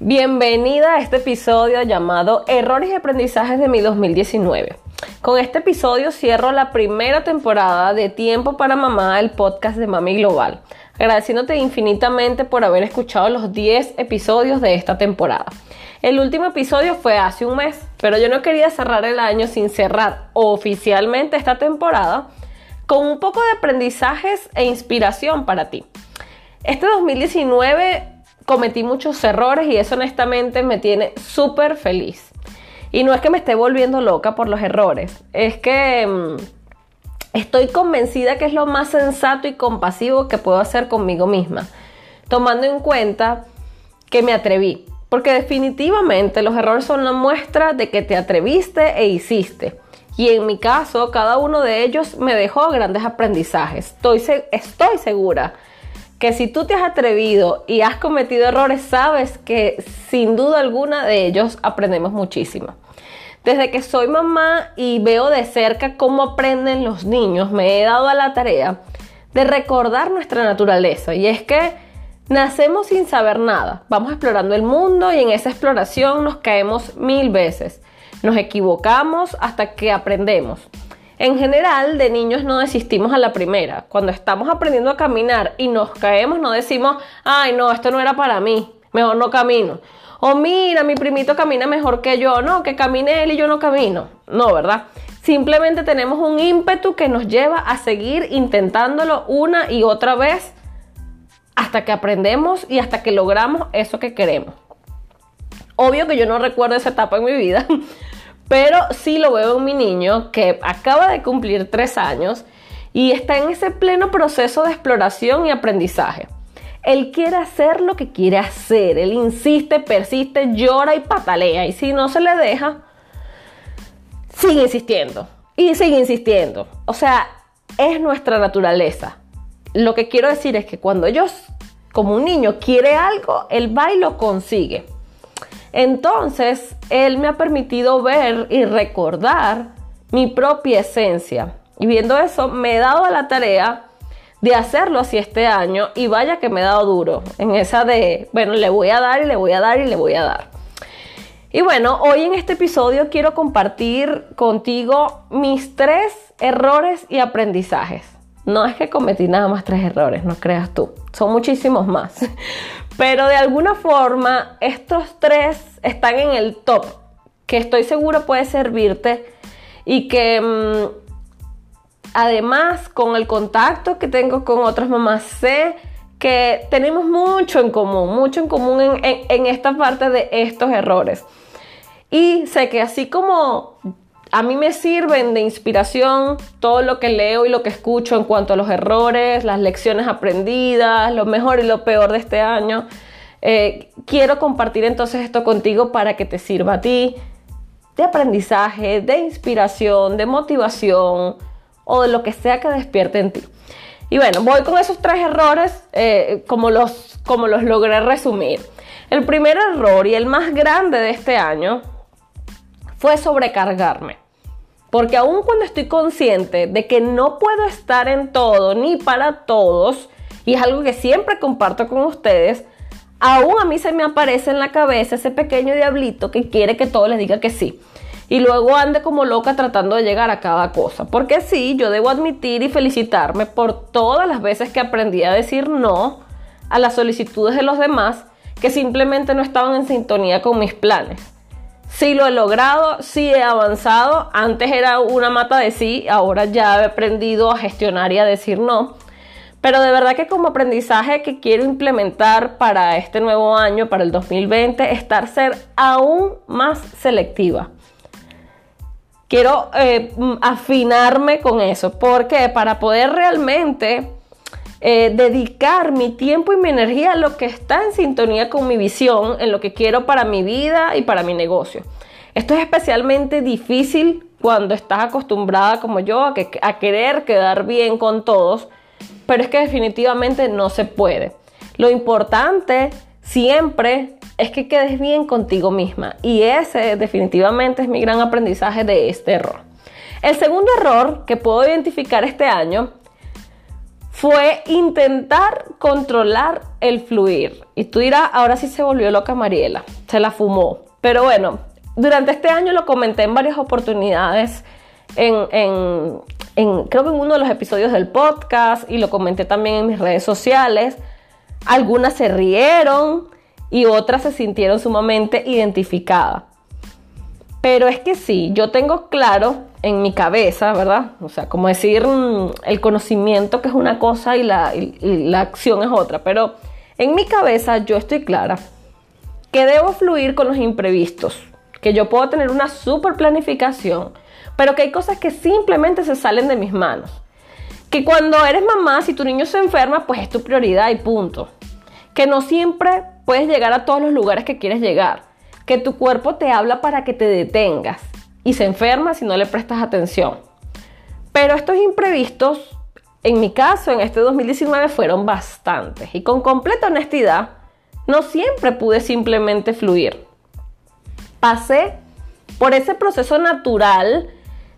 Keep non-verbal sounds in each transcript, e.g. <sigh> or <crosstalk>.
Bienvenida a este episodio llamado Errores y aprendizajes de mi 2019. Con este episodio cierro la primera temporada de Tiempo para Mamá, el podcast de Mami Global, agradeciéndote infinitamente por haber escuchado los 10 episodios de esta temporada. El último episodio fue hace un mes, pero yo no quería cerrar el año sin cerrar oficialmente esta temporada con un poco de aprendizajes e inspiración para ti. Este 2019 cometí muchos errores y eso honestamente me tiene súper feliz. Y no es que me esté volviendo loca por los errores, es que mm, estoy convencida que es lo más sensato y compasivo que puedo hacer conmigo misma, tomando en cuenta que me atreví. Porque definitivamente los errores son una muestra de que te atreviste e hiciste. Y en mi caso, cada uno de ellos me dejó grandes aprendizajes. Estoy, estoy segura que si tú te has atrevido y has cometido errores, sabes que sin duda alguna de ellos aprendemos muchísimo. Desde que soy mamá y veo de cerca cómo aprenden los niños, me he dado a la tarea de recordar nuestra naturaleza. Y es que nacemos sin saber nada, vamos explorando el mundo y en esa exploración nos caemos mil veces. Nos equivocamos hasta que aprendemos. En general, de niños no desistimos a la primera. Cuando estamos aprendiendo a caminar y nos caemos, no decimos, ay, no, esto no era para mí, mejor no camino. O mira, mi primito camina mejor que yo, no, que camine él y yo no camino. No, ¿verdad? Simplemente tenemos un ímpetu que nos lleva a seguir intentándolo una y otra vez hasta que aprendemos y hasta que logramos eso que queremos. Obvio que yo no recuerdo esa etapa en mi vida, pero sí lo veo en mi niño que acaba de cumplir tres años y está en ese pleno proceso de exploración y aprendizaje. Él quiere hacer lo que quiere hacer, él insiste, persiste, llora y patalea y si no se le deja, sigue insistiendo y sigue insistiendo. O sea, es nuestra naturaleza. Lo que quiero decir es que cuando ellos, como un niño, quiere algo, él va y lo consigue. Entonces, Él me ha permitido ver y recordar mi propia esencia. Y viendo eso, me he dado a la tarea de hacerlo así este año y vaya que me he dado duro en esa de, bueno, le voy a dar y le voy a dar y le voy a dar. Y bueno, hoy en este episodio quiero compartir contigo mis tres errores y aprendizajes. No es que cometí nada más tres errores, no creas tú, son muchísimos más. Pero de alguna forma, estos tres están en el top, que estoy seguro puede servirte y que mm, además con el contacto que tengo con otras mamás, sé que tenemos mucho en común, mucho en común en esta parte de estos errores. Y sé que así como a mí me sirven de inspiración todo lo que leo y lo que escucho en cuanto a los errores, las lecciones aprendidas, lo mejor y lo peor de este año. Eh, quiero compartir entonces esto contigo para que te sirva a ti de aprendizaje, de inspiración, de motivación o de lo que sea que despierte en ti. Y bueno, voy con esos tres errores eh, como, los, como los logré resumir. El primer error y el más grande de este año fue sobrecargarme. Porque aun cuando estoy consciente de que no puedo estar en todo ni para todos, y es algo que siempre comparto con ustedes, aún a mí se me aparece en la cabeza ese pequeño diablito que quiere que todo les diga que sí. Y luego ande como loca tratando de llegar a cada cosa. Porque sí, yo debo admitir y felicitarme por todas las veces que aprendí a decir no a las solicitudes de los demás que simplemente no estaban en sintonía con mis planes. Sí lo he logrado, sí he avanzado. Antes era una mata de sí, ahora ya he aprendido a gestionar y a decir no. Pero de verdad que como aprendizaje que quiero implementar para este nuevo año, para el 2020, estar ser aún más selectiva. Quiero eh, afinarme con eso, porque para poder realmente eh, dedicar mi tiempo y mi energía a lo que está en sintonía con mi visión, en lo que quiero para mi vida y para mi negocio. Esto es especialmente difícil cuando estás acostumbrada como yo a, a querer quedar bien con todos, pero es que definitivamente no se puede. Lo importante siempre es que quedes bien contigo misma y ese definitivamente es mi gran aprendizaje de este error. El segundo error que puedo identificar este año fue intentar controlar el fluir. Y tú dirás, ahora sí se volvió loca Mariela, se la fumó. Pero bueno, durante este año lo comenté en varias oportunidades, en, creo que en uno de los episodios del podcast y lo comenté también en mis redes sociales. Algunas se rieron y otras se sintieron sumamente identificadas. Pero es que sí, yo tengo claro en mi cabeza, ¿verdad? O sea, como decir mm, el conocimiento que es una cosa y la, acción es otra. Pero en mi cabeza yo estoy clara que debo fluir con los imprevistos, que yo puedo tener una super planificación, pero que hay cosas que simplemente se salen de mis manos. Que cuando eres mamá, si tu niño se enferma, pues es tu prioridad y punto. Que no siempre puedes llegar a todos los lugares que quieres llegar que tu cuerpo te habla para que te detengas y se enferma si no le prestas atención. Pero estos imprevistos, en mi caso, en este 2019, fueron bastantes y con completa honestidad, no siempre pude simplemente fluir. Pasé por ese proceso natural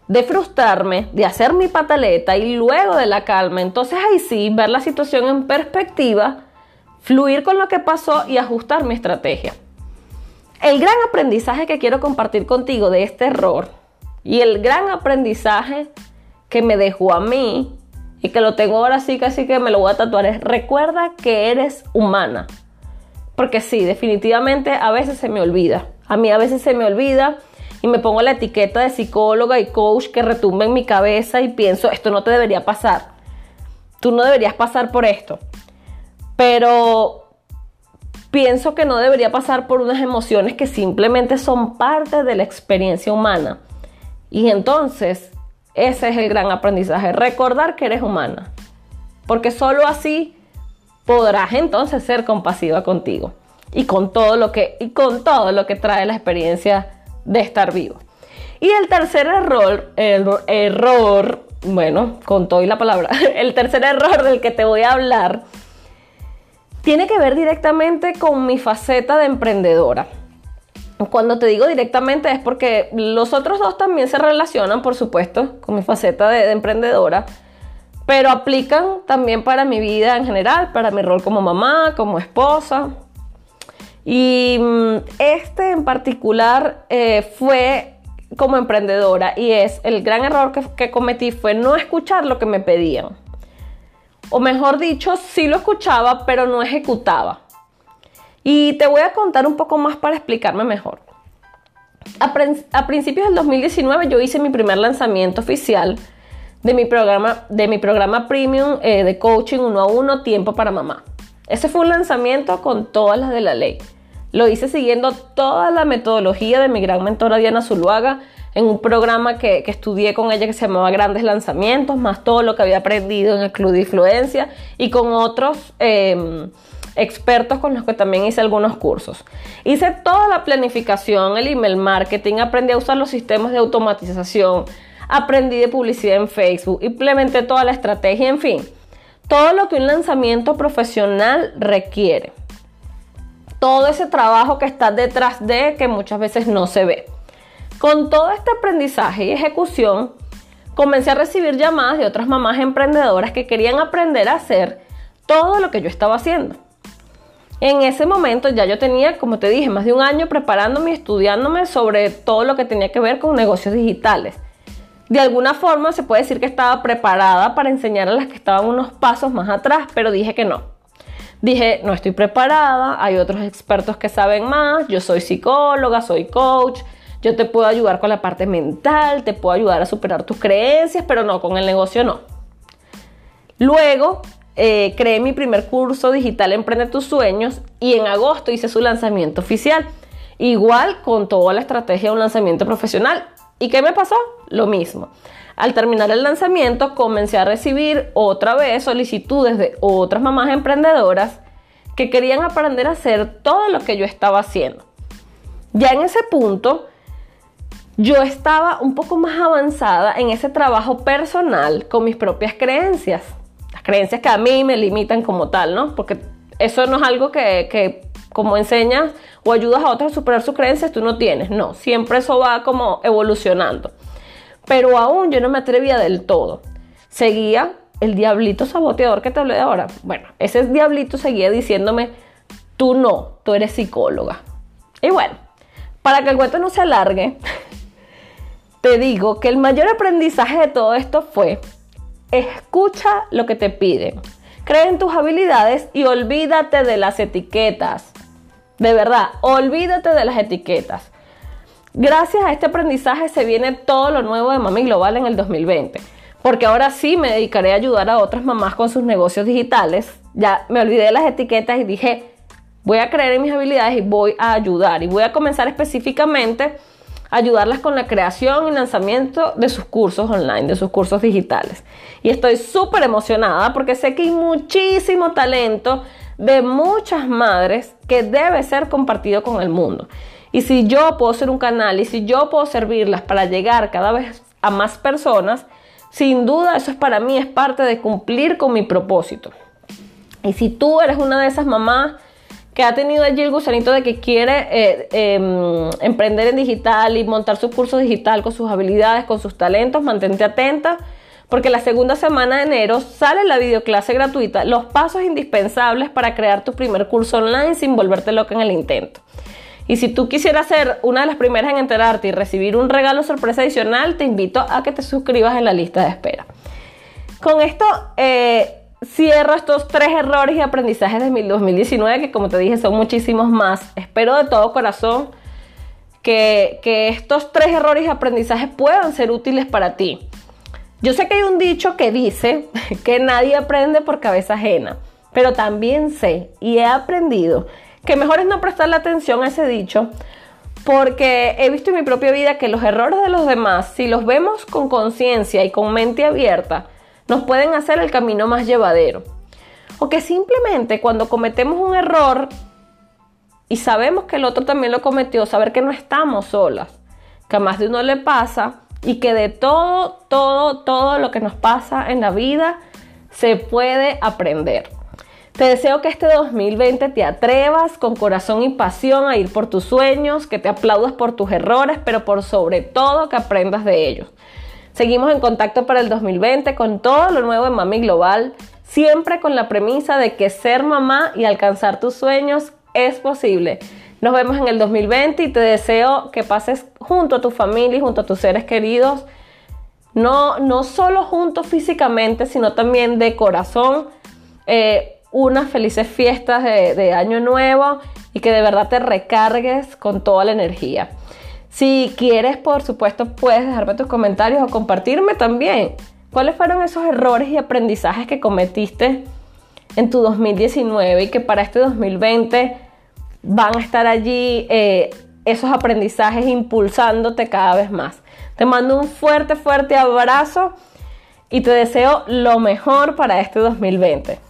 de frustrarme, de hacer mi pataleta y luego de la calma, entonces ahí sí, ver la situación en perspectiva, fluir con lo que pasó y ajustar mi estrategia. El gran aprendizaje que quiero compartir contigo de este error y el gran aprendizaje que me dejó a mí y que lo tengo ahora sí casi que me lo voy a tatuar es recuerda que eres humana. Porque sí, definitivamente a veces se me olvida. A mí a veces se me olvida y me pongo la etiqueta de psicóloga y coach que retumba en mi cabeza y pienso, esto no te debería pasar. Tú no deberías pasar por esto. Pero pienso que no debería pasar por unas emociones que simplemente son parte de la experiencia humana. Y entonces, ese es el gran aprendizaje, recordar que eres humana. Porque solo así podrás entonces ser compasiva contigo y con todo lo que y con todo lo que trae la experiencia de estar vivo. Y el tercer error, el error, bueno, con todo y la palabra, <laughs> el tercer error del que te voy a hablar tiene que ver directamente con mi faceta de emprendedora. Cuando te digo directamente es porque los otros dos también se relacionan, por supuesto, con mi faceta de, emprendedora, pero aplican también para mi vida en general, para mi rol como mamá, como esposa. Y mm, este en particular eh, fue como emprendedora y es el gran error que cometí fue no escuchar lo que me pedían o mejor dicho, sí lo escuchaba, pero no ejecutaba. Y te voy a contar un poco más para explicarme mejor. A, principios del 2019 yo hice mi primer lanzamiento oficial de mi programa, de mi programa premium eh, de coaching uno a uno, Tiempo para Mamá. Ese fue un lanzamiento con todas las de la ley. Lo hice siguiendo toda la metodología de mi gran mentora Diana Zuluaga en un programa que, estudié con ella que se llamaba Grandes Lanzamientos, más todo lo que había aprendido en el Club de Influencia y con otros em, expertos con los que también hice algunos cursos. Hice toda la planificación, el email marketing, aprendí a usar los sistemas de automatización, aprendí de publicidad en Facebook, implementé toda la estrategia, en fin, todo lo que un lanzamiento profesional requiere. Todo ese trabajo que está detrás de que muchas veces no se ve. Con todo este aprendizaje y ejecución, comencé a recibir llamadas de otras mamás emprendedoras que querían aprender a hacer todo lo que yo estaba haciendo. En ese momento ya yo tenía, como te dije, más de un año preparándome y estudiándome sobre todo lo que tenía que ver con negocios digitales. De alguna forma se puede decir que estaba preparada para enseñar a las que estaban unos pasos más atrás, pero dije que no. Dije, no estoy preparada, hay otros expertos que saben más, yo soy psicóloga, soy coach, yo te puedo ayudar con la parte mental, te puedo ayudar a superar tus creencias, pero no, con el negocio no. Luego eh, creé mi primer curso digital Emprende tus sueños y en agosto hice su lanzamiento oficial. Igual con toda la estrategia de un lanzamiento profesional. ¿Y qué me pasó? Lo mismo. Al terminar el lanzamiento comencé a recibir otra vez solicitudes de otras mamás emprendedoras que querían aprender a hacer todo lo que yo estaba haciendo. Ya en ese punto yo estaba un poco más avanzada en ese trabajo personal con mis propias creencias. Las creencias que a mí me limitan como tal, ¿no? Porque eso no es algo que, como enseñas o ayudas a otros a superar sus creencias, tú no tienes. No, siempre eso va como evolucionando. Pero aún yo no me atrevía del todo. Seguía el diablito saboteador que te hablé de ahora. Bueno, ese diablito seguía diciéndome, tú no, tú eres psicóloga. Y bueno, para que el cuento no se alargue, <laughs> te digo que el mayor aprendizaje de todo esto fue, escucha lo que te piden, cree en tus habilidades y olvídate de las etiquetas. De verdad, olvídate de las etiquetas. Gracias a este aprendizaje se viene todo lo nuevo de Mami Global en el 2020 porque ahora sí me dedicaré a ayudar a otras mamás con sus negocios digitales. Ya me olvidé de las etiquetas y dije, voy a creer en mis habilidades y voy a ayudar. Y voy a comenzar específicamente ayudarlas con la creación y lanzamiento de sus cursos online, de sus cursos digitales. Y estoy súper emocionada porque sé que hay muchísimo talento de muchas madres que debe ser compartido con el mundo. Y si yo puedo ser un canal y si yo puedo servirlas para llegar cada vez a más personas, sin duda, eso es para mí, es parte de cumplir con mi propósito. Y si tú eres una de esas mamás que ha tenido allí el gusanito de que quiere eh, em, emprender en digital y montar su curso digital con sus habilidades, con sus talentos, mantente atenta, porque la segunda semana de enero sale la videoclase gratuita, los pasos indispensables para crear tu primer curso online sin volverte loca en el intento. Y si tú quisieras ser una de las primeras en enterarte y recibir un regalo sorpresa adicional, te invito a que te suscribas en la lista de espera. Con esto eh, cierro estos tres errores y aprendizajes de 2019, que como te dije son muchísimos más. Espero de todo corazón que, que estos tres errores y aprendizajes puedan ser útiles para ti. Yo sé que hay un dicho que dice <laughs> que nadie aprende por cabeza ajena, pero también sé y he aprendido que mejor es no prestarle atención a ese dicho, porque he visto en mi propia vida que los errores de los demás, si los vemos con conciencia y con mente abierta, nos pueden hacer el camino más llevadero. O que simplemente cuando cometemos un error y sabemos que el otro también lo cometió, saber que no estamos solas, que a más de uno le pasa y que de todo, todo, todo lo que nos pasa en la vida se puede aprender. Te deseo que este 2020 te atrevas con corazón y pasión a ir por tus sueños, que te aplaudas por tus errores, pero por sobre todo que aprendas de ellos. Seguimos en contacto para el 2020 con todo lo nuevo en Mami Global, siempre con la premisa de que ser mamá y alcanzar tus sueños es posible. Nos vemos en el 2020 y te deseo que pases junto a tu familia y junto a tus seres queridos, no, no solo juntos físicamente, sino también de corazón. Eh, unas felices fiestas de, año nuevo y que de verdad te recargues con toda la energía. Si quieres, por supuesto, puedes dejarme tus comentarios o compartirme también cuáles fueron esos errores y aprendizajes que cometiste en tu 2019 y que para este 2020 van a estar allí eh, esos aprendizajes impulsándote cada vez más. Te mando un fuerte, fuerte abrazo y te deseo lo mejor para este 2020.